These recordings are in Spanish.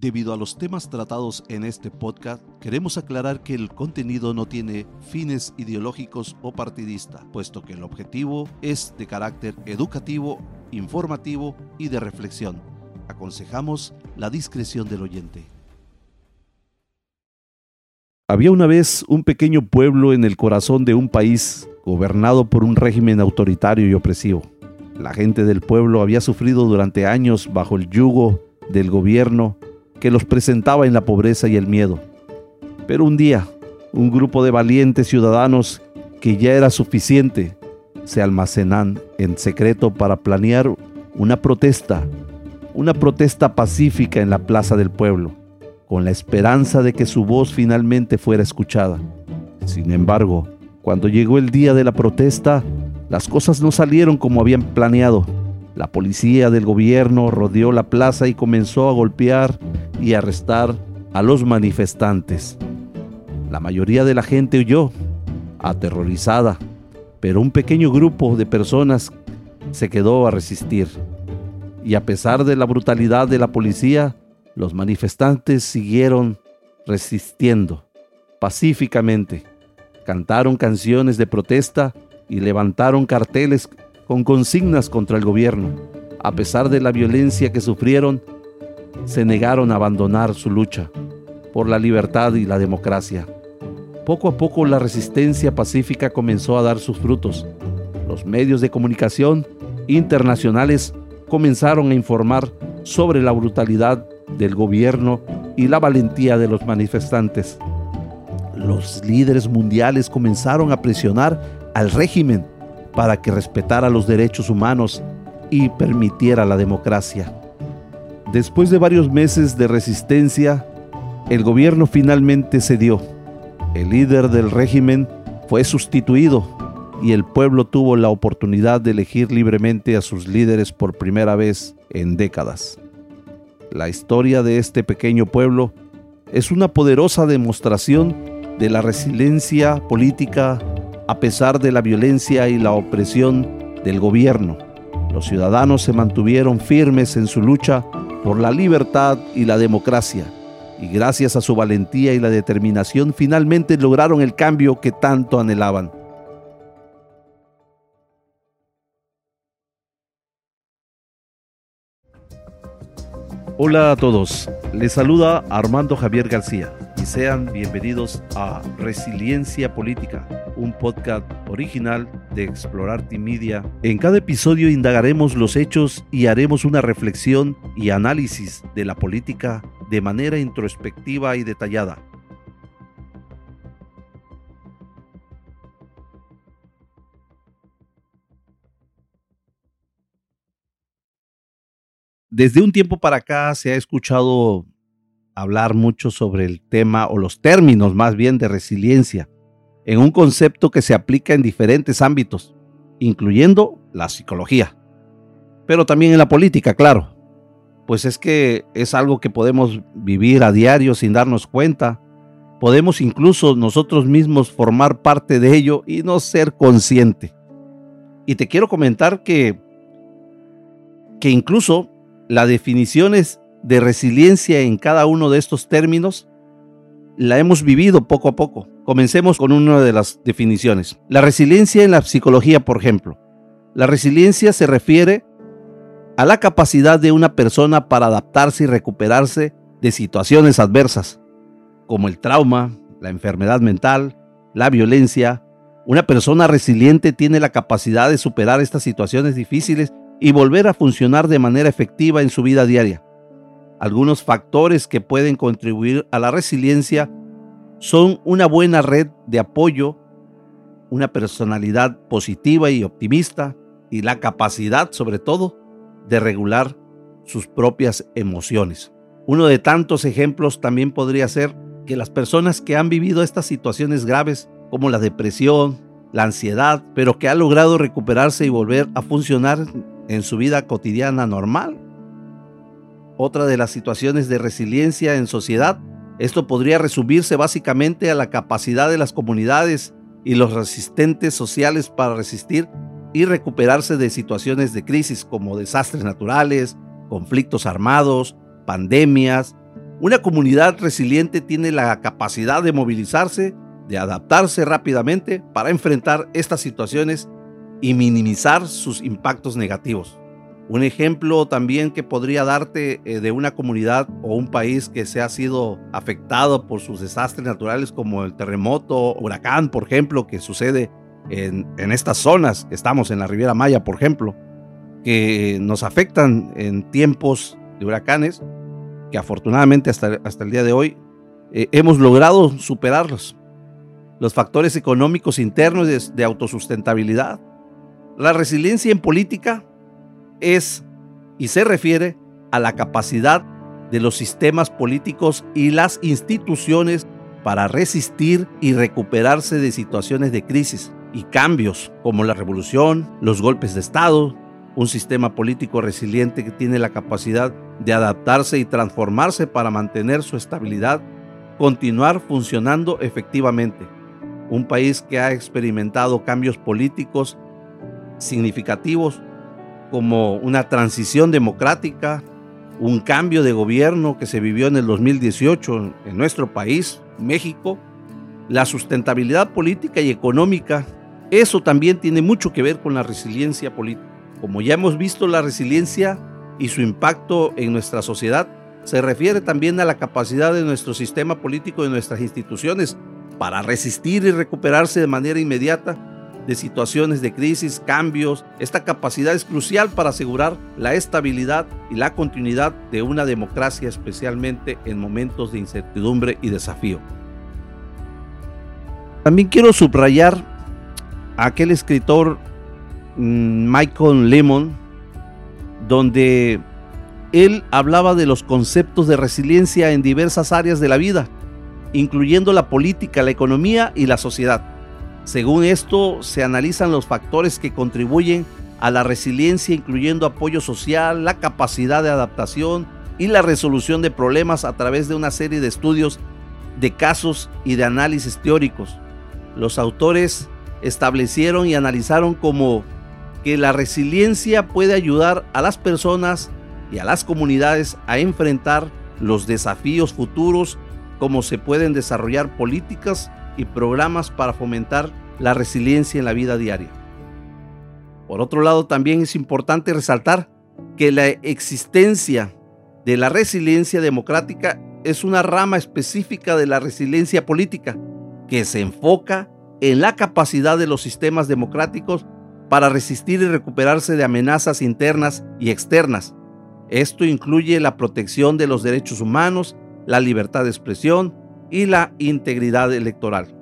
Debido a los temas tratados en este podcast, queremos aclarar que el contenido no tiene fines ideológicos o partidista, puesto que el objetivo es de carácter educativo, informativo y de reflexión. Aconsejamos la discreción del oyente. Había una vez un pequeño pueblo en el corazón de un país gobernado por un régimen autoritario y opresivo. La gente del pueblo había sufrido durante años bajo el yugo del gobierno que los presentaba en la pobreza y el miedo. Pero un día, un grupo de valientes ciudadanos que ya era suficiente, se almacenan en secreto para planear una protesta, una protesta pacífica en la plaza del pueblo, con la esperanza de que su voz finalmente fuera escuchada. Sin embargo, cuando llegó el día de la protesta, las cosas no salieron como habían planeado. La policía del gobierno rodeó la plaza y comenzó a golpear y arrestar a los manifestantes. La mayoría de la gente huyó, aterrorizada, pero un pequeño grupo de personas se quedó a resistir. Y a pesar de la brutalidad de la policía, los manifestantes siguieron resistiendo pacíficamente. Cantaron canciones de protesta y levantaron carteles con consignas contra el gobierno. A pesar de la violencia que sufrieron, se negaron a abandonar su lucha por la libertad y la democracia. Poco a poco la resistencia pacífica comenzó a dar sus frutos. Los medios de comunicación internacionales comenzaron a informar sobre la brutalidad del gobierno y la valentía de los manifestantes. Los líderes mundiales comenzaron a presionar al régimen para que respetara los derechos humanos y permitiera la democracia. Después de varios meses de resistencia, el gobierno finalmente cedió. El líder del régimen fue sustituido y el pueblo tuvo la oportunidad de elegir libremente a sus líderes por primera vez en décadas. La historia de este pequeño pueblo es una poderosa demostración de la resiliencia política a pesar de la violencia y la opresión del gobierno. Los ciudadanos se mantuvieron firmes en su lucha por la libertad y la democracia, y gracias a su valentía y la determinación finalmente lograron el cambio que tanto anhelaban. Hola a todos, les saluda Armando Javier García y sean bienvenidos a Resiliencia Política, un podcast original de Explorar Media. En cada episodio indagaremos los hechos y haremos una reflexión y análisis de la política de manera introspectiva y detallada. Desde un tiempo para acá se ha escuchado hablar mucho sobre el tema o los términos más bien de resiliencia, en un concepto que se aplica en diferentes ámbitos, incluyendo la psicología, pero también en la política, claro, pues es que es algo que podemos vivir a diario sin darnos cuenta, podemos incluso nosotros mismos formar parte de ello y no ser consciente. Y te quiero comentar que, que incluso las definiciones de resiliencia en cada uno de estos términos la hemos vivido poco a poco. Comencemos con una de las definiciones. La resiliencia en la psicología, por ejemplo. La resiliencia se refiere a la capacidad de una persona para adaptarse y recuperarse de situaciones adversas, como el trauma, la enfermedad mental, la violencia. Una persona resiliente tiene la capacidad de superar estas situaciones difíciles y volver a funcionar de manera efectiva en su vida diaria. Algunos factores que pueden contribuir a la resiliencia son una buena red de apoyo, una personalidad positiva y optimista y la capacidad, sobre todo, de regular sus propias emociones. Uno de tantos ejemplos también podría ser que las personas que han vivido estas situaciones graves, como la depresión, la ansiedad, pero que han logrado recuperarse y volver a funcionar en su vida cotidiana normal, otra de las situaciones de resiliencia en sociedad. Esto podría resumirse básicamente a la capacidad de las comunidades y los resistentes sociales para resistir y recuperarse de situaciones de crisis como desastres naturales, conflictos armados, pandemias, Una comunidad resiliente tiene la capacidad de movilizarse, de adaptarse rápidamente para enfrentar estas situaciones y minimizar sus impactos negativos. Un ejemplo también que podría darte eh, de una comunidad o un país que se ha sido afectado por sus desastres naturales como el terremoto, huracán, por ejemplo, que sucede en, estas zonas, estamos en la Riviera Maya, por ejemplo, que nos afectan en tiempos de huracanes, que afortunadamente hasta, hasta el día de hoy eh, hemos logrado superarlos. Los factores económicos internos de, de autosustentabilidad. La resiliencia en política es y se refiere a la capacidad de los sistemas políticos y las instituciones para resistir y recuperarse de situaciones de crisis y cambios como la revolución, los golpes de Estado, un sistema político resiliente que tiene la capacidad de adaptarse y transformarse para mantener su estabilidad, continuar funcionando efectivamente. Un país que ha experimentado cambios políticos significativos como una transición democrática, un cambio de gobierno que se vivió en el 2018 en nuestro país, México, la sustentabilidad política y económica, eso también tiene mucho que ver con la resiliencia política. Como ya hemos visto, la resiliencia y su impacto en nuestra sociedad se refiere también a la capacidad de nuestro sistema político y nuestras instituciones para resistir y recuperarse de manera inmediata de situaciones de crisis, cambios. Esta capacidad es crucial para asegurar la estabilidad y la continuidad de una democracia, especialmente en momentos de incertidumbre y desafío. También quiero subrayar a aquel escritor mm, Michael Lemon, donde él hablaba de los conceptos de resiliencia en diversas áreas de la vida, incluyendo la política, la economía y la sociedad. Según esto, se analizan los factores que contribuyen a la resiliencia, incluyendo apoyo social, la capacidad de adaptación y la resolución de problemas a través de una serie de estudios de casos y de análisis teóricos. Los autores establecieron y analizaron como que la resiliencia puede ayudar a las personas y a las comunidades a enfrentar los desafíos futuros, como se pueden desarrollar políticas y programas para fomentar la resiliencia en la vida diaria. Por otro lado, también es importante resaltar que la existencia de la resiliencia democrática es una rama específica de la resiliencia política que se enfoca en la capacidad de los sistemas democráticos para resistir y recuperarse de amenazas internas y externas. Esto incluye la protección de los derechos humanos, la libertad de expresión, y la integridad electoral.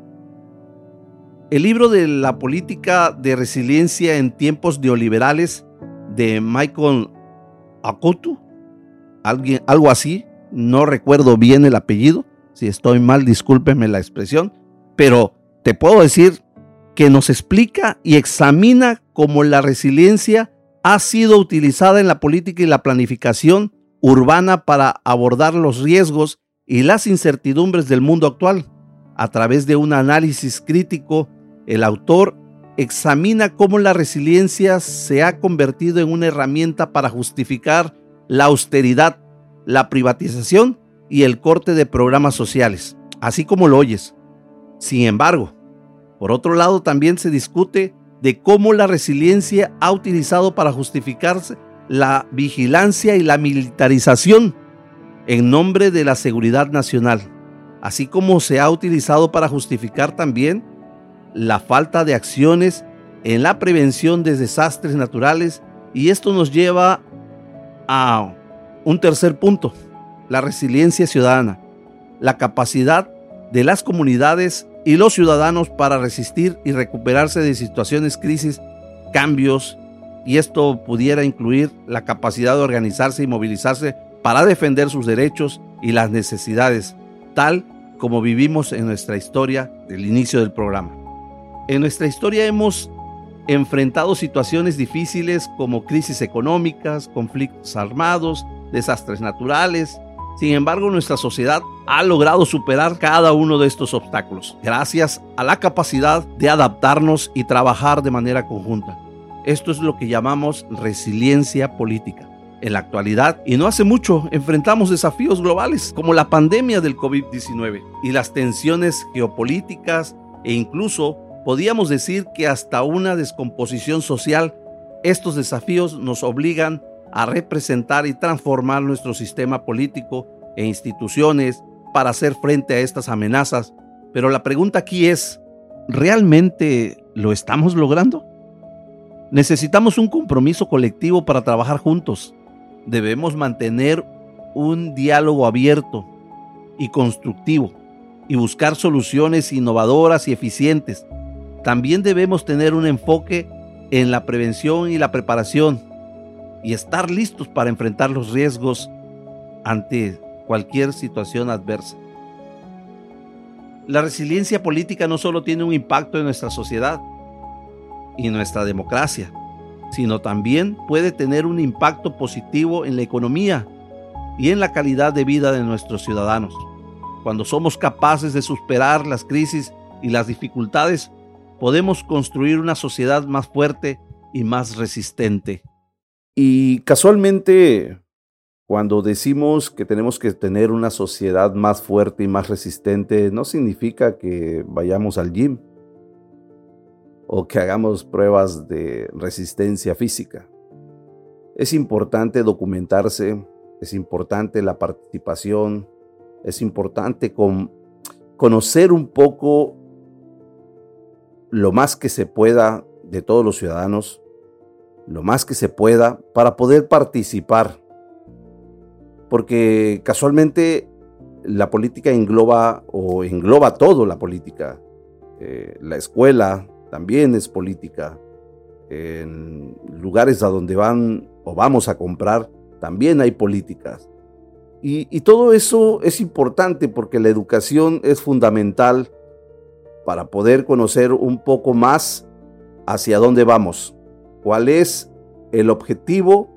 El libro de la política de resiliencia en tiempos neoliberales de Michael Akotu, alguien, algo así, no recuerdo bien el apellido, si estoy mal discúlpeme la expresión, pero te puedo decir que nos explica y examina cómo la resiliencia ha sido utilizada en la política y la planificación urbana para abordar los riesgos y las incertidumbres del mundo actual. A través de un análisis crítico, el autor examina cómo la resiliencia se ha convertido en una herramienta para justificar la austeridad, la privatización y el corte de programas sociales, así como lo oyes. Sin embargo, por otro lado también se discute de cómo la resiliencia ha utilizado para justificarse la vigilancia y la militarización en nombre de la seguridad nacional, así como se ha utilizado para justificar también la falta de acciones en la prevención de desastres naturales y esto nos lleva a un tercer punto, la resiliencia ciudadana, la capacidad de las comunidades y los ciudadanos para resistir y recuperarse de situaciones, crisis, cambios, y esto pudiera incluir la capacidad de organizarse y movilizarse para defender sus derechos y las necesidades, tal como vivimos en nuestra historia del inicio del programa. En nuestra historia hemos enfrentado situaciones difíciles como crisis económicas, conflictos armados, desastres naturales. Sin embargo, nuestra sociedad ha logrado superar cada uno de estos obstáculos gracias a la capacidad de adaptarnos y trabajar de manera conjunta. Esto es lo que llamamos resiliencia política. En la actualidad, y no hace mucho, enfrentamos desafíos globales como la pandemia del COVID-19 y las tensiones geopolíticas e incluso podíamos decir que hasta una descomposición social. Estos desafíos nos obligan a representar y transformar nuestro sistema político e instituciones para hacer frente a estas amenazas. Pero la pregunta aquí es, ¿realmente lo estamos logrando? Necesitamos un compromiso colectivo para trabajar juntos debemos mantener un diálogo abierto y constructivo y buscar soluciones innovadoras y eficientes. También debemos tener un enfoque en la prevención y la preparación y estar listos para enfrentar los riesgos ante cualquier situación adversa. La resiliencia política no solo tiene un impacto en nuestra sociedad y nuestra democracia, sino también puede tener un impacto positivo en la economía y en la calidad de vida de nuestros ciudadanos. Cuando somos capaces de superar las crisis y las dificultades, podemos construir una sociedad más fuerte y más resistente. Y casualmente, cuando decimos que tenemos que tener una sociedad más fuerte y más resistente, no significa que vayamos al gym o que hagamos pruebas de resistencia física. Es importante documentarse, es importante la participación, es importante conocer un poco lo más que se pueda de todos los ciudadanos, lo más que se pueda para poder participar. Porque casualmente la política engloba o engloba todo la política, eh, la escuela, también es política. En lugares a donde van o vamos a comprar, también hay políticas. Y, todo eso es importante porque la educación es fundamental para poder conocer un poco más hacia dónde vamos, cuál es el objetivo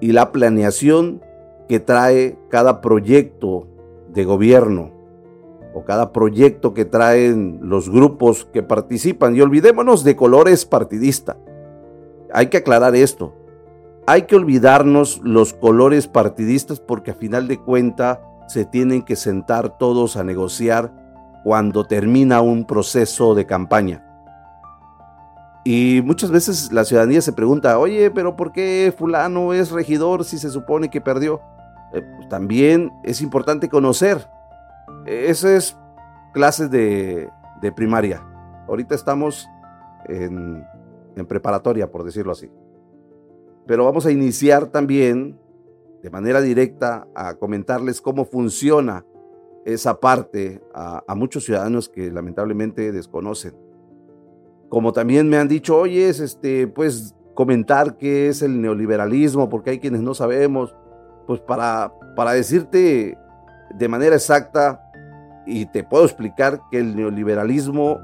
y la planeación que trae cada proyecto de gobierno o cada proyecto que traen los grupos que participan. Y olvidémonos de colores partidista. Hay que aclarar esto. Hay que olvidarnos los colores partidistas porque a final de cuenta se tienen que sentar todos a negociar cuando termina un proceso de campaña. Y muchas veces la ciudadanía se pregunta, oye, pero ¿por qué fulano es regidor si se supone que perdió? Eh, pues también es importante conocer eso es clases de, primaria. Ahorita estamos en, en preparatoria, por decirlo así. Pero vamos a iniciar también de manera directa a comentarles cómo funciona esa parte a, a, muchos ciudadanos que lamentablemente desconocen. Como también me han dicho, oye, es este, pues comentar qué es el neoliberalismo, porque hay quienes no sabemos, pues para, para decirte de manera exacta, y te puedo explicar que el neoliberalismo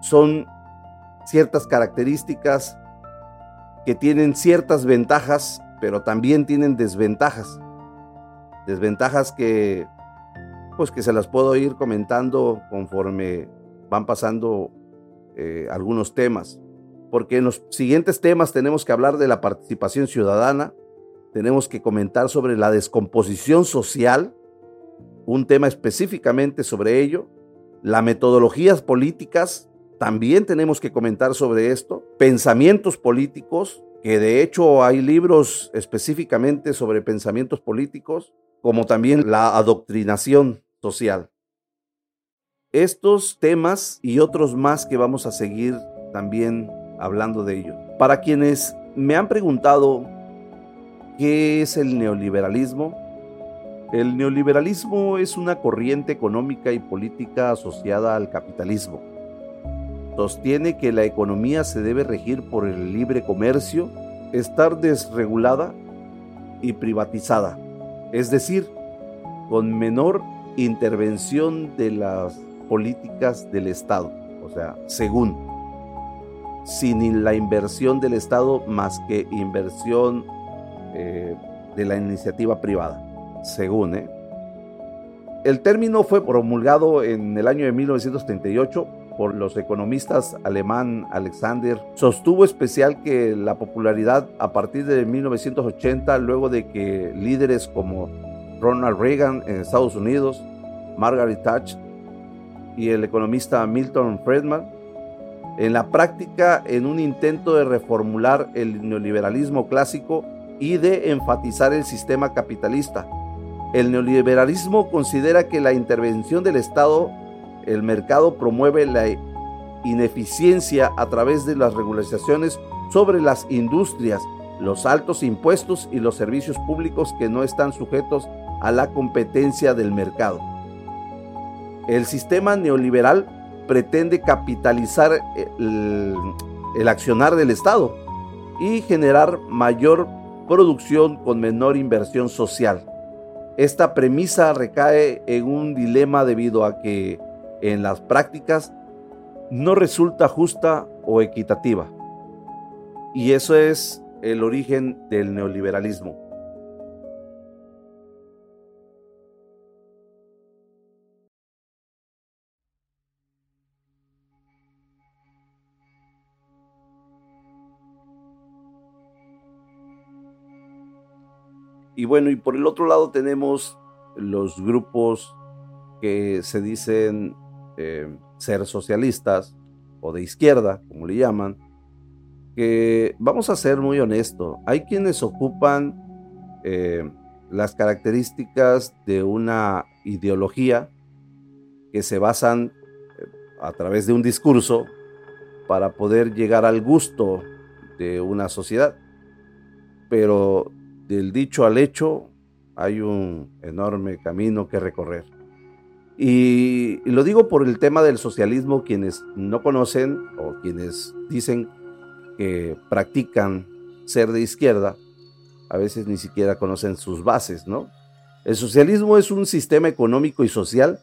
son ciertas características que tienen ciertas ventajas, pero también tienen desventajas. Desventajas que pues que se las puedo ir comentando conforme van pasando eh, algunos temas. Porque en los siguientes temas tenemos que hablar de la participación ciudadana, tenemos que comentar sobre la descomposición social, un tema específicamente sobre ello. Las metodologías políticas, también tenemos que comentar sobre esto. Pensamientos políticos, que de hecho hay libros específicamente sobre pensamientos políticos, como también la adoctrinación social. Estos temas y otros más que vamos a seguir también hablando de ello. Para quienes me han preguntado qué es el neoliberalismo, el neoliberalismo es una corriente económica y política asociada al capitalismo. Sostiene que la economía se debe regir por el libre comercio, estar desregulada y privatizada, es decir, con menor intervención de las políticas del Estado, o sea, según, sin la inversión del Estado más que inversión eh, de la iniciativa privada según. El término fue promulgado en el año de 1938 por los economistas alemán Alexander, sostuvo especial que la popularidad a partir de 1980, luego de que líderes como Ronald Reagan en Estados Unidos, Margaret Thatcher y el economista Milton Friedman, en la práctica en un intento de reformular el neoliberalismo clásico y de enfatizar el sistema capitalista. El neoliberalismo considera que la intervención del Estado, el mercado promueve la ineficiencia a través de las regularizaciones sobre las industrias, los altos impuestos y los servicios públicos que no están sujetos a la competencia del mercado. El sistema neoliberal pretende capitalizar el, el accionar del Estado y generar mayor producción con menor inversión social. Esta premisa recae en un dilema debido a que en las prácticas no resulta justa o equitativa. Y eso es el origen del neoliberalismo. Y bueno, y por el otro lado tenemos los grupos que se dicen eh, ser socialistas o de izquierda, como le llaman, que vamos a ser muy honestos, hay quienes ocupan eh, las características de una ideología que se basan eh, a través de un discurso para poder llegar al gusto de una sociedad. Pero del dicho al hecho hay un enorme camino que recorrer. Y, lo digo por el tema del socialismo, quienes no conocen o quienes dicen que practican ser de izquierda, a veces ni siquiera conocen sus bases, ¿no? El socialismo es un sistema económico y social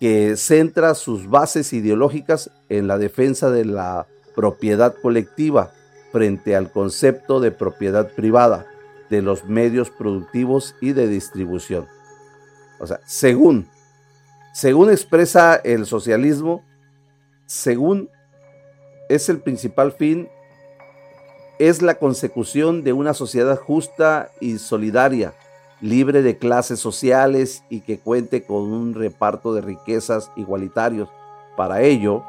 que centra sus bases ideológicas en la defensa de la propiedad colectiva frente al concepto de propiedad privada de los medios productivos y de distribución. O sea, según, según expresa el socialismo, según es el principal fin, es la consecución de una sociedad justa y solidaria, libre de clases sociales y que cuente con un reparto de riquezas igualitarios. Para ello,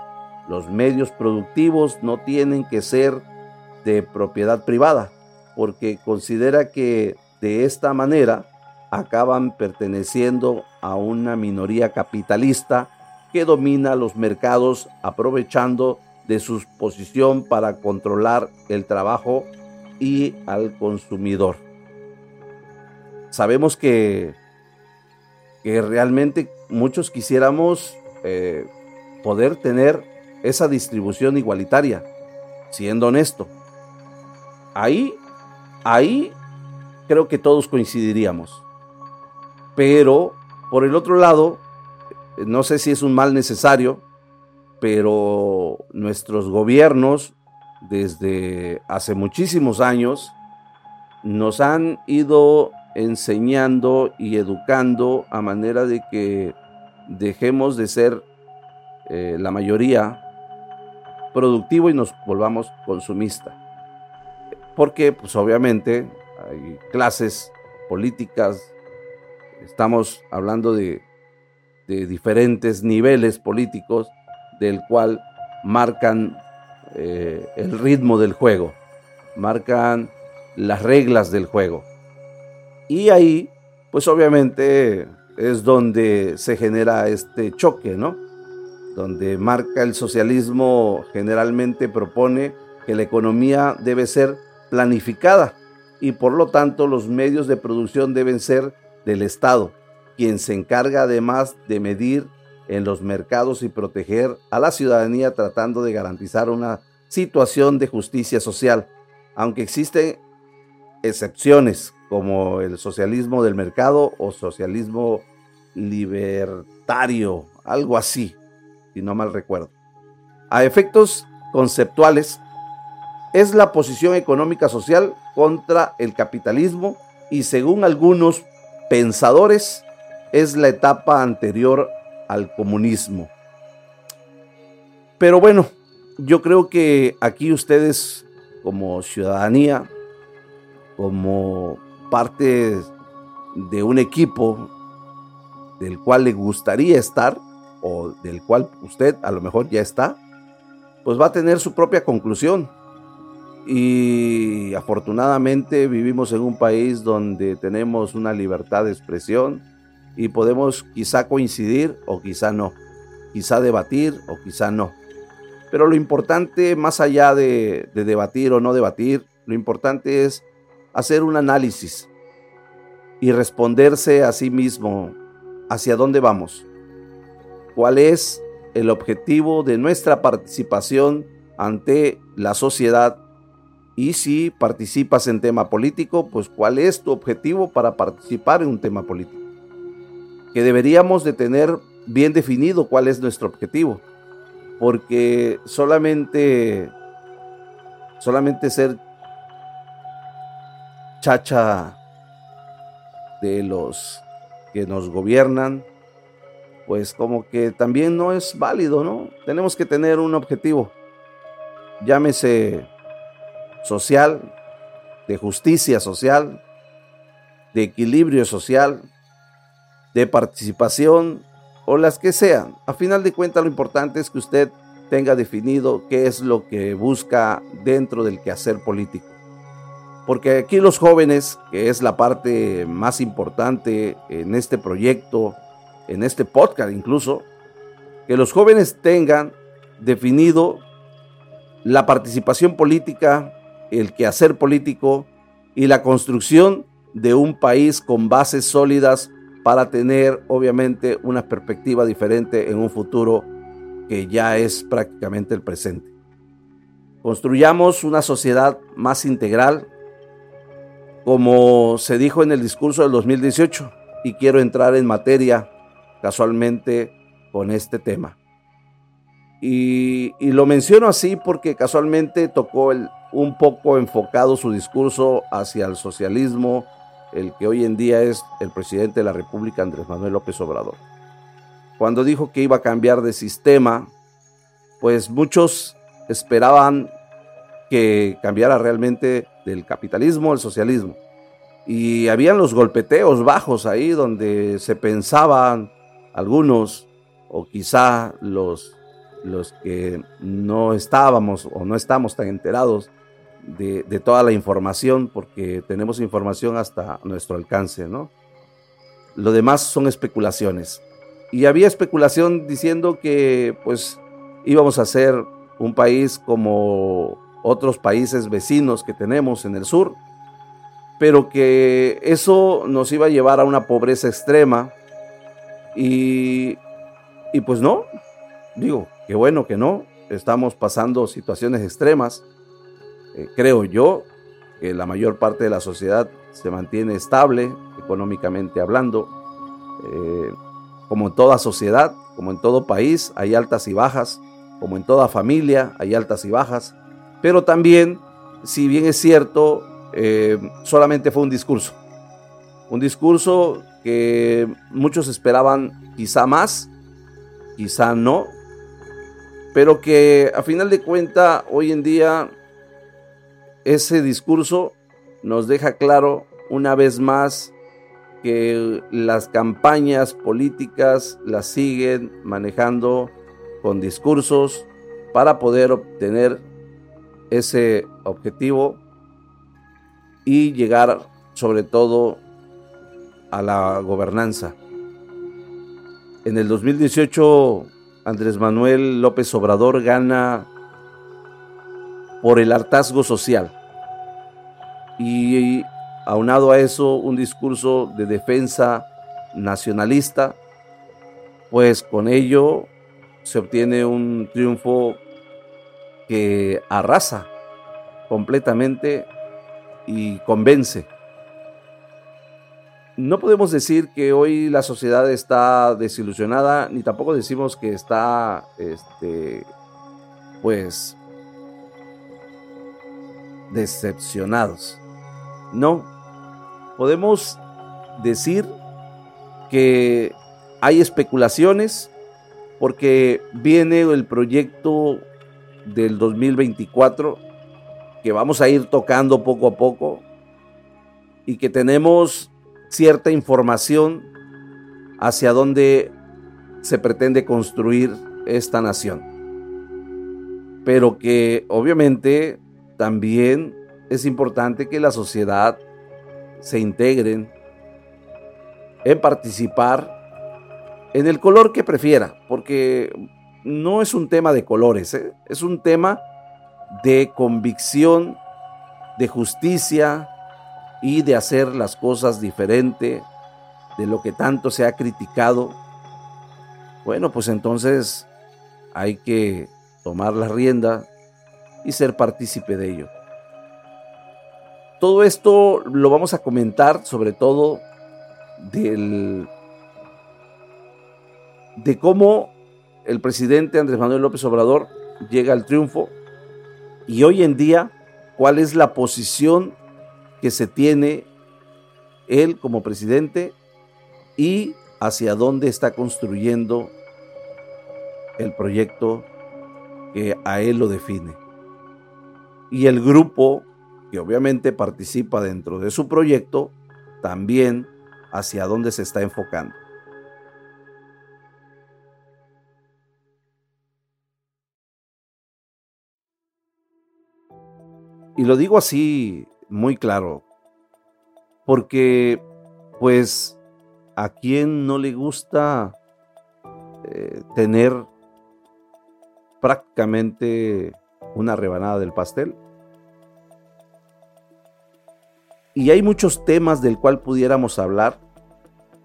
los medios productivos no tienen que ser de propiedad privada, porque considera que de esta manera acaban perteneciendo a una minoría capitalista que domina los mercados aprovechando de su posición para controlar el trabajo y al consumidor. Sabemos que, que realmente muchos quisiéramos eh, poder tener esa distribución igualitaria, siendo honesto. Ahí Ahí creo que todos coincidiríamos. Pero, por el otro lado, no sé si es un mal necesario, pero nuestros gobiernos desde hace muchísimos años nos han ido enseñando y educando a manera de que dejemos de ser eh, la mayoría productivo y nos volvamos consumistas porque pues obviamente hay clases políticas, estamos hablando de, diferentes niveles políticos del cual marcan eh, el ritmo del juego, marcan las reglas del juego. Y ahí, pues obviamente es donde se genera este choque, ¿no? Donde marca el socialismo generalmente propone que la economía debe ser planificada y por lo tanto los medios de producción deben ser del Estado, quien se encarga además de medir en los mercados y proteger a la ciudadanía tratando de garantizar una situación de justicia social, aunque existen excepciones como el socialismo del mercado o socialismo libertario, algo así, si no mal recuerdo. A efectos conceptuales, es la posición económica social contra el capitalismo y según algunos pensadores es la etapa anterior al comunismo. pero bueno, yo creo que aquí ustedes como ciudadanía, como parte de un equipo del cual le gustaría estar o del cual usted a lo mejor ya está, pues va a tener su propia conclusión. Y afortunadamente vivimos en un país donde tenemos una libertad de expresión y podemos quizá coincidir o quizá no, quizá debatir o quizá no. Pero lo importante, más allá de, debatir o no debatir, lo importante es hacer un análisis y responderse a sí mismo hacia dónde vamos, cuál es el objetivo de nuestra participación ante la sociedad y si participas en tema político, pues cuál es tu objetivo para participar en un tema político. Que deberíamos de tener bien definido cuál es nuestro objetivo porque solamente, solamente ser chacha de los que nos gobiernan, pues como que también no es válido, ¿no? Tenemos que tener un objetivo, llámese social, de justicia social, de equilibrio social, de participación o las que sean. A final de cuentas lo importante es que usted tenga definido qué es lo que busca dentro del quehacer político. Porque aquí los jóvenes, que es la parte más importante en este proyecto, en este podcast incluso, que los jóvenes tengan definido la participación política, el quehacer político y la construcción de un país con bases sólidas para tener obviamente una perspectiva diferente en un futuro que ya es prácticamente el presente. Construyamos una sociedad más integral, como se dijo en el discurso del 2018, y quiero entrar en materia casualmente con este tema. Y, lo menciono así porque casualmente tocó el, un poco enfocado su discurso hacia el socialismo, el que hoy en día es el presidente de la República, Andrés Manuel López Obrador. Cuando dijo que iba a cambiar de sistema, pues muchos esperaban que cambiara realmente del capitalismo al socialismo. Y habían los golpeteos bajos ahí donde se pensaban algunos, o quizá los, los que no estábamos o no estamos tan enterados, de, toda la información, porque tenemos información hasta nuestro alcance, ¿no? Lo demás son especulaciones. Y había especulación diciendo que pues íbamos a ser un país como otros países vecinos que tenemos en el sur, pero que eso nos iba a llevar a una pobreza extrema y, y pues no, digo, qué bueno que no, estamos pasando situaciones extremas, eh, creo yo que la mayor parte de la sociedad se mantiene estable económicamente hablando. Eh, como en toda sociedad, como en todo país, hay altas y bajas, como en toda familia hay altas y bajas, pero también, si bien es cierto, eh, solamente fue un discurso. Un discurso que muchos esperaban quizá más, quizá no, pero que a final de cuenta hoy en día ese discurso nos deja claro una vez más que las campañas políticas las siguen manejando con discursos para poder obtener ese objetivo y llegar sobre todo a la gobernanza. En el 2018 Andrés Manuel López Obrador gana por el hartazgo social. Y aunado a eso, un discurso de defensa nacionalista, pues con ello se obtiene un triunfo que arrasa completamente y convence. No podemos decir que hoy la sociedad está desilusionada, ni tampoco decimos que está, este, pues, decepcionados. No, podemos decir que hay especulaciones porque viene el proyecto del 2024 que vamos a ir tocando poco a poco y que tenemos cierta información hacia dónde se pretende construir esta nación. Pero que obviamente también es importante que la sociedad se integren en participar en el color que prefiera, porque no es un tema de colores, ¿eh? es un tema de convicción, de justicia y de hacer las cosas diferente de lo que tanto se ha criticado. Bueno, pues entonces hay que tomar la rienda y ser partícipe de ello. Todo esto lo vamos a comentar sobre todo del, de cómo el presidente Andrés Manuel López Obrador llega al triunfo y hoy en día cuál es la posición que se tiene él como presidente y hacia dónde está construyendo el proyecto que a él lo define. Y el grupo que obviamente participa dentro de su proyecto, también hacia dónde se está enfocando. Y lo digo así muy claro, porque pues a quien no le gusta eh, tener prácticamente una rebanada del pastel. Y hay muchos temas del cual pudiéramos hablar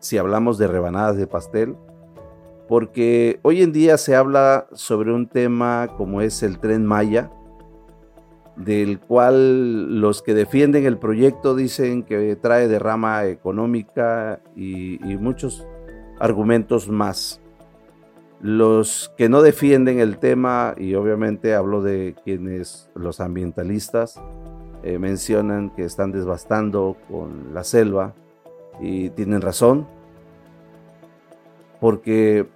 si hablamos de rebanadas de pastel, porque hoy en día se habla sobre un tema como es el tren Maya, del cual los que defienden el proyecto dicen que trae derrama económica y, y muchos argumentos más. Los que no defienden el tema, y obviamente hablo de quienes, los ambientalistas, eh, mencionan que están devastando con la selva y tienen razón, porque,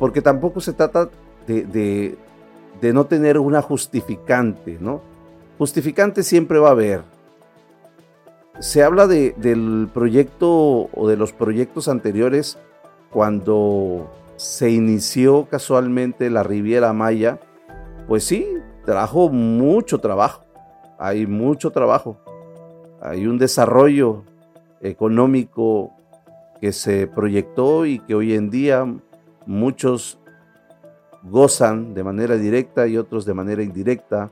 porque tampoco se trata de, de, no tener una justificante, ¿no? Justificante siempre va a haber. Se habla de, del proyecto o de los proyectos anteriores cuando se inició casualmente la Riviera Maya, pues sí, trajo mucho trabajo hay mucho trabajo, hay un desarrollo económico que se proyectó y que hoy en día muchos gozan de manera directa y otros de manera indirecta.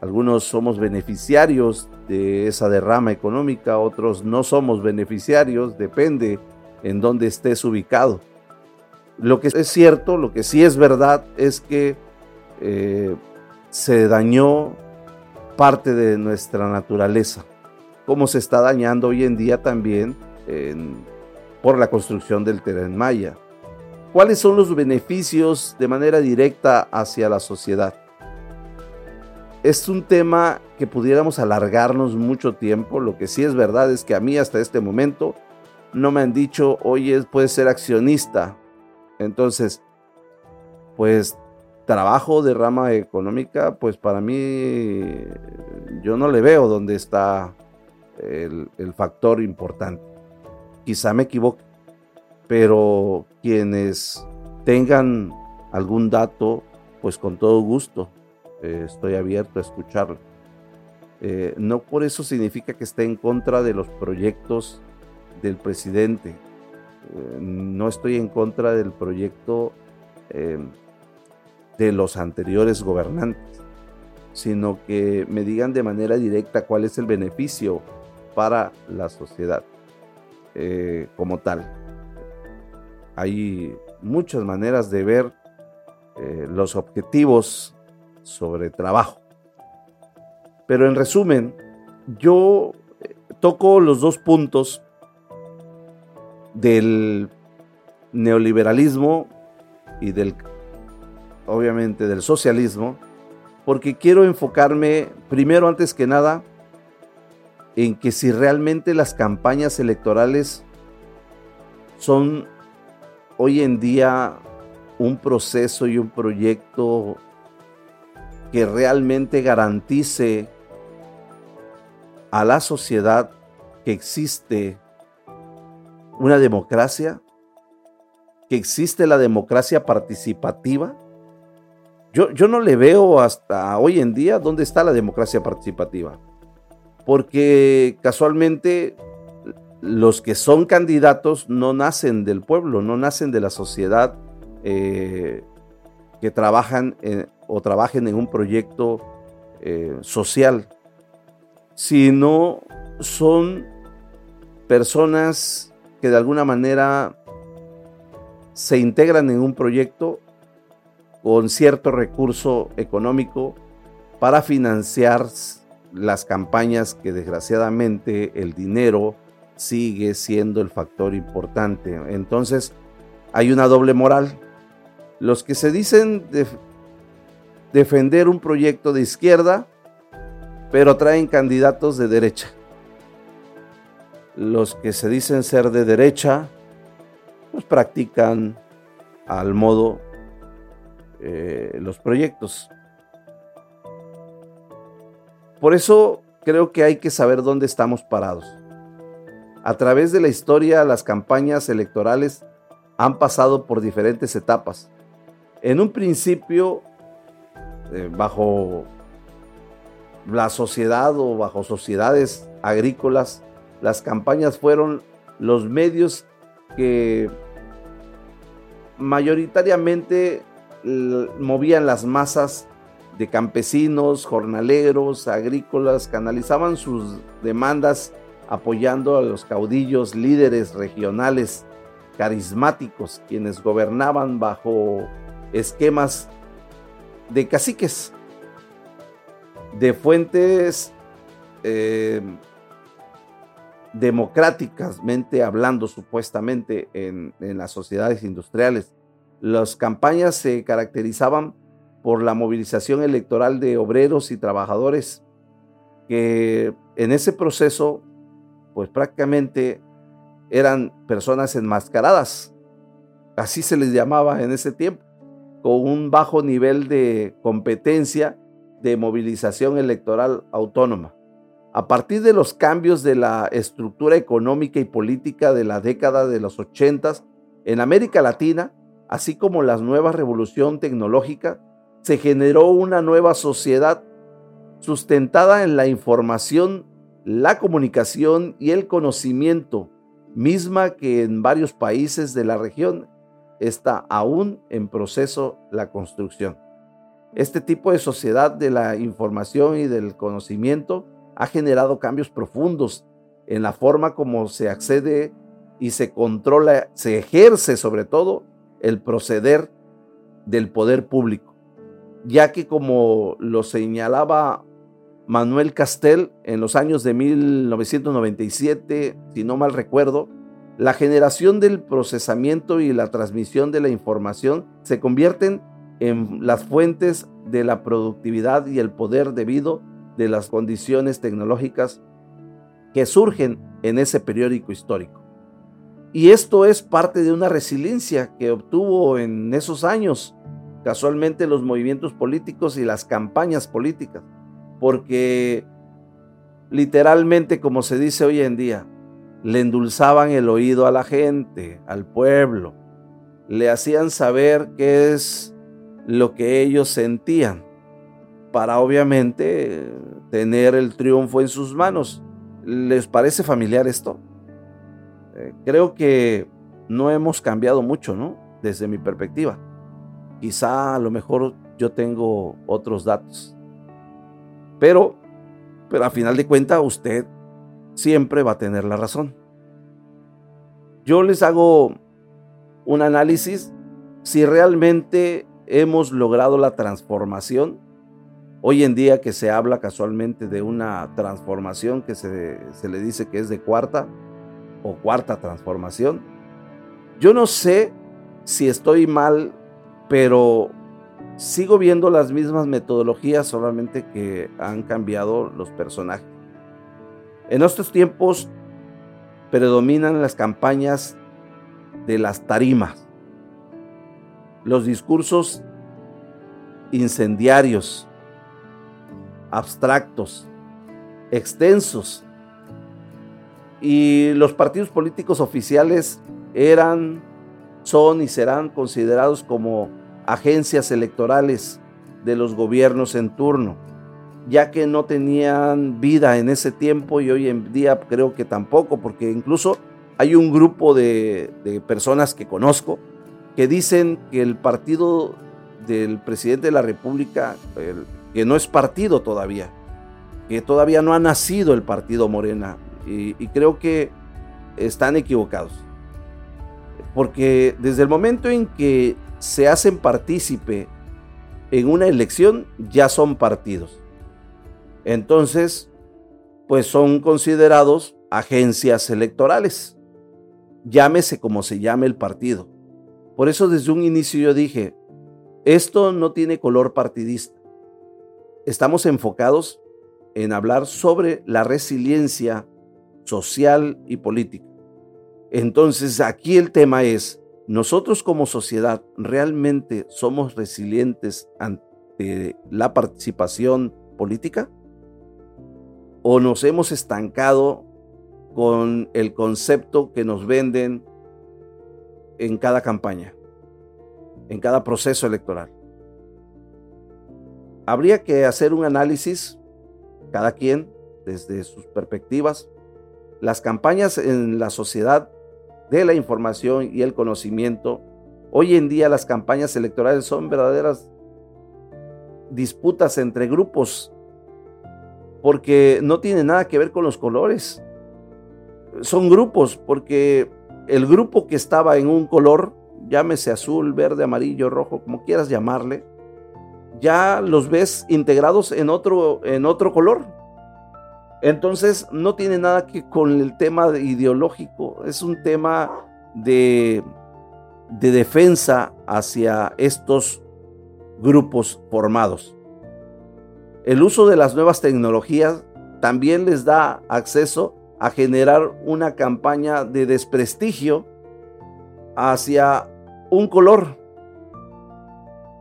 Algunos somos beneficiarios de esa derrama económica, otros no somos beneficiarios, depende en dónde estés ubicado. Lo que es cierto, lo que sí es verdad es que eh, se dañó parte de nuestra naturaleza, como se está dañando hoy en día también por la construcción del tren Maya. ¿Cuáles son los beneficios de manera directa hacia la sociedad? Es un tema que pudiéramos alargarnos mucho tiempo. Lo que sí es verdad es que a mí hasta este momento no me han dicho, oye, puedes ser accionista. Entonces, pues trabajo de rama económica, pues para mí yo no le veo dónde está el, factor importante. Quizá me equivoque, pero quienes tengan algún dato, pues con todo gusto eh, estoy abierto a escucharlo. Eh, no por eso significa que esté en contra de los proyectos del presidente. Eh, no estoy en contra del proyecto de los anteriores gobernantes, sino que me digan de manera directa cuál es el beneficio para la sociedad eh, como tal. Hay muchas maneras de ver eh, los objetivos sobre trabajo. Pero en resumen, yo eh, toco los dos puntos del neoliberalismo y del obviamente del socialismo, porque quiero enfocarme primero, antes que nada, en que si realmente las campañas electorales son hoy en día un proceso y un proyecto que realmente garantice a la sociedad que existe una democracia, que existe la democracia participativa. Yo, yo no le veo hasta hoy en día dónde está la democracia participativa, porque casualmente los que son candidatos no nacen del pueblo, no nacen de la sociedad eh, que trabajan o trabajen en un proyecto eh, social, sino son personas que de alguna manera se integran en un proyecto con cierto recurso económico para financiar las campañas que desgraciadamente el dinero sigue siendo el factor importante. Entonces hay una doble moral. Los que se dicen defender un proyecto de izquierda, pero traen candidatos de derecha. Los que se dicen ser de derecha, pues practican al modo eh, los proyectos. Por eso creo que hay que saber dónde estamos parados. A través de la historia, las campañas electorales han pasado por diferentes etapas. En un principio, eh, bajo la sociedad o bajo sociedades agrícolas, las campañas fueron los medios que mayoritariamente movían las masas de campesinos, jornaleros, agrícolas, canalizaban sus demandas apoyando a los caudillos líderes regionales carismáticos, quienes gobernaban bajo esquemas de caciques, de fuentes eh, democráticamente hablando supuestamente en, en las sociedades industriales. Las campañas se caracterizaban por la movilización electoral de obreros y trabajadores que en ese proceso pues prácticamente eran personas enmascaradas, así se les llamaba en ese tiempo, con un bajo nivel de competencia de movilización electoral autónoma. A partir de los cambios de la estructura económica y política de la década de los ochentas en América Latina, así como la nueva revolución tecnológica, se generó una nueva sociedad sustentada en la información la comunicación y el conocimiento, misma que en varios países de la región está aún en proceso la construcción. Este tipo de sociedad de la información y del conocimiento ha generado cambios profundos en la forma como se accede y se controla, se ejerce sobre todo el proceder del poder público, ya que como lo señalaba Manuel Castel en los años de 1997, si no mal recuerdo, la generación del procesamiento y la transmisión de la información se convierten en las fuentes de la productividad y el poder debido de las condiciones tecnológicas que surgen en ese periódico histórico. Y esto es parte de una resiliencia que obtuvo en esos años casualmente los movimientos políticos y las campañas políticas porque literalmente, como se dice hoy en día, le endulzaban el oído a la gente, al pueblo, le hacían saber qué es lo que ellos sentían, para obviamente tener el triunfo en sus manos. ¿Les parece familiar esto? Eh, creo que no hemos cambiado mucho, ¿no? Desde mi perspectiva. Quizá a lo mejor yo tengo otros datos. Pero, pero a final de cuentas usted siempre va a tener la razón. Yo les hago un análisis si realmente hemos logrado la transformación. Hoy en día que se habla casualmente de una transformación que se, se le dice que es de cuarta o cuarta transformación. Yo no sé si estoy mal, pero Sigo viendo las mismas metodologías, solamente que han cambiado los personajes. En estos tiempos predominan las campañas de las tarimas. los discursos incendiarios, abstractos, extensos. Y los partidos políticos oficiales eran, son y serán considerados como agencias electorales de los gobiernos en turno, ya que no tenían vida en ese tiempo y hoy en día creo que tampoco, porque incluso hay un grupo de, personas que conozco que dicen que el partido del presidente de la República, que no es partido todavía, que todavía no ha nacido el partido Morena, y, creo que están equivocados. Porque desde el momento en que se hacen partícipe en una elección, ya son partidos. Entonces, pues son considerados agencias electorales. Llámese como se llame el partido. Por eso desde un inicio yo dije, esto no tiene color partidista. Estamos enfocados en hablar sobre la resiliencia social y política. Entonces aquí el tema es, ¿nosotros como sociedad realmente somos resilientes ante la participación política? ¿O nos hemos estancado con el concepto que nos venden en cada campaña, en cada proceso electoral? Habría que hacer un análisis, cada quien desde sus perspectivas. Las campañas en la sociedad de la información y el conocimiento. Hoy en día las campañas electorales son verdaderas disputas entre grupos porque no tiene nada que ver con los colores. Son grupos porque el grupo que estaba en un color, llámese azul, verde, amarillo, rojo, como quieras llamarle, ya los ves integrados en otro, en otro color. Entonces no tiene nada que con el tema ideológico, es un tema de, de defensa hacia estos grupos formados. El uso de las nuevas tecnologías también les da acceso a generar una campaña de desprestigio hacia un color.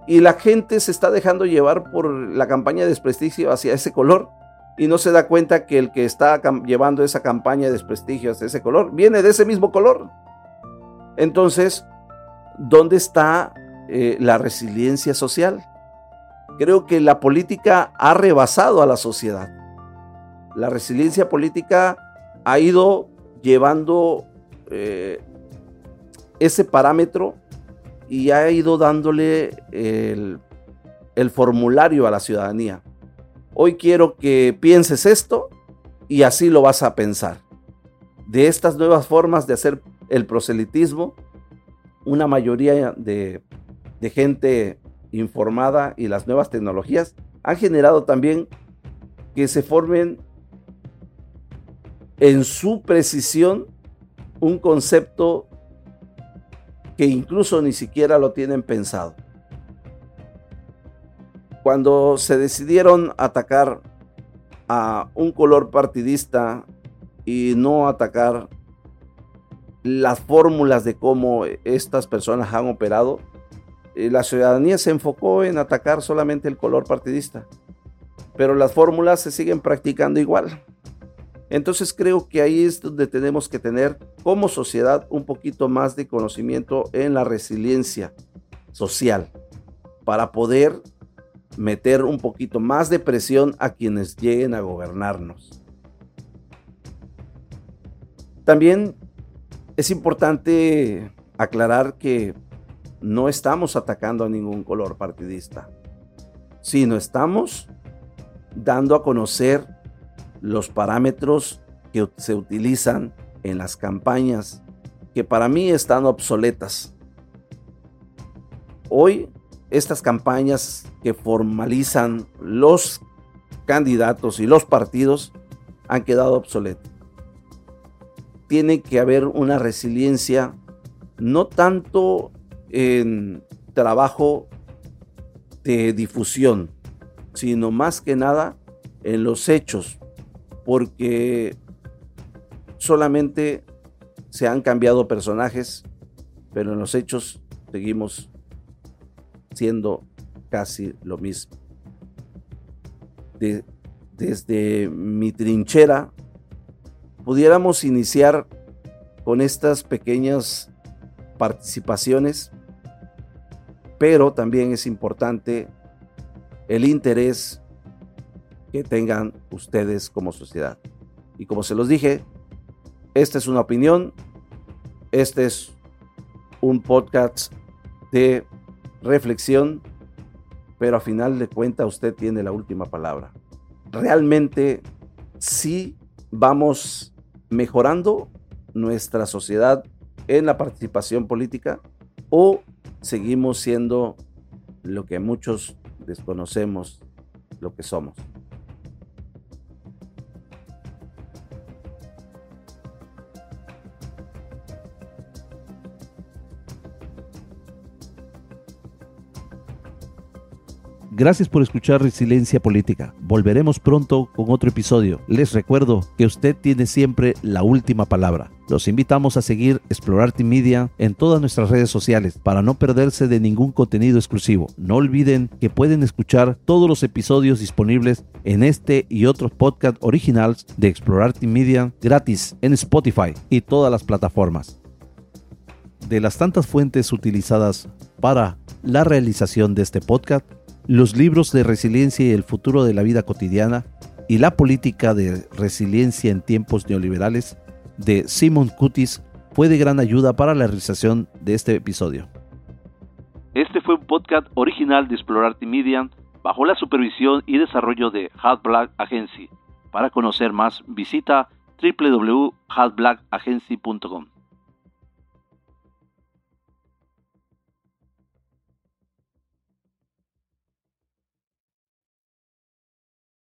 Y la gente se está dejando llevar por la campaña de desprestigio hacia ese color y no se da cuenta que el que está llevando esa campaña de desprestigio hacia ese color viene de ese mismo color. Entonces, ¿dónde está eh, la resiliencia social? Creo que la política ha rebasado a la sociedad. La resiliencia política ha ido llevando eh, ese parámetro y ha ido dándole el formulario a la ciudadanía. Hoy quiero que pienses esto y así lo vas a pensar. De estas nuevas formas de hacer el proselitismo, una mayoría de, gente informada y las nuevas tecnologías han generado también que se formen en su precisión un concepto que incluso ni siquiera lo tienen pensado. Cuando se decidieron atacar a un color partidista y no atacar las fórmulas de cómo estas personas han operado, eh, la ciudadanía se enfocó en atacar solamente el color partidista, pero las fórmulas se siguen practicando igual. Entonces creo que ahí es donde tenemos que tener como sociedad un poquito más de conocimiento en la resiliencia social para poder meter un poquito más de presión a quienes lleguen a gobernarnos. También es importante aclarar que no estamos atacando a ningún color partidista, sino estamos dando a conocer los parámetros que se utilizan en las campañas que para mí están obsoletas. Hoy estas campañas que formalizan los candidatos y los partidos han quedado obsoletos. Tiene que haber una resiliencia no tanto en trabajo de difusión, sino más que nada en los hechos, porque solamente se han cambiado personajes, pero en los hechos seguimos siendo casi lo mismo. desde mi trinchera, pudiéramos iniciar con estas pequeñas participaciones, pero también es importante el interés que tengan ustedes como sociedad. Y como se los dije, esta es una opinión, este es un podcast de reflexión, pero a final de cuentas usted tiene la última palabra. Realmente sí vamos mejorando nuestra sociedad en la participación política o seguimos siendo lo que muchos desconocemos lo que somos. Gracias por escuchar Resiliencia Política. Volveremos pronto con otro episodio. Les recuerdo que usted tiene siempre la última palabra. Los invitamos a seguir Explorarte Media en todas nuestras redes sociales para no perderse de ningún contenido exclusivo. No olviden que pueden escuchar todos los episodios disponibles en este y otros podcasts originales de Explorarte Media gratis en Spotify y todas las plataformas. De las tantas fuentes utilizadas para la realización de este podcast, los libros de resiliencia y el futuro de la vida cotidiana y la política de resiliencia en tiempos neoliberales de Simon Cutis fue de gran ayuda para la realización de este episodio. Este fue un podcast original de Explorarte Media bajo la supervisión y desarrollo de Hard Black Agency. Para conocer más, visita www.hardblackagency.com.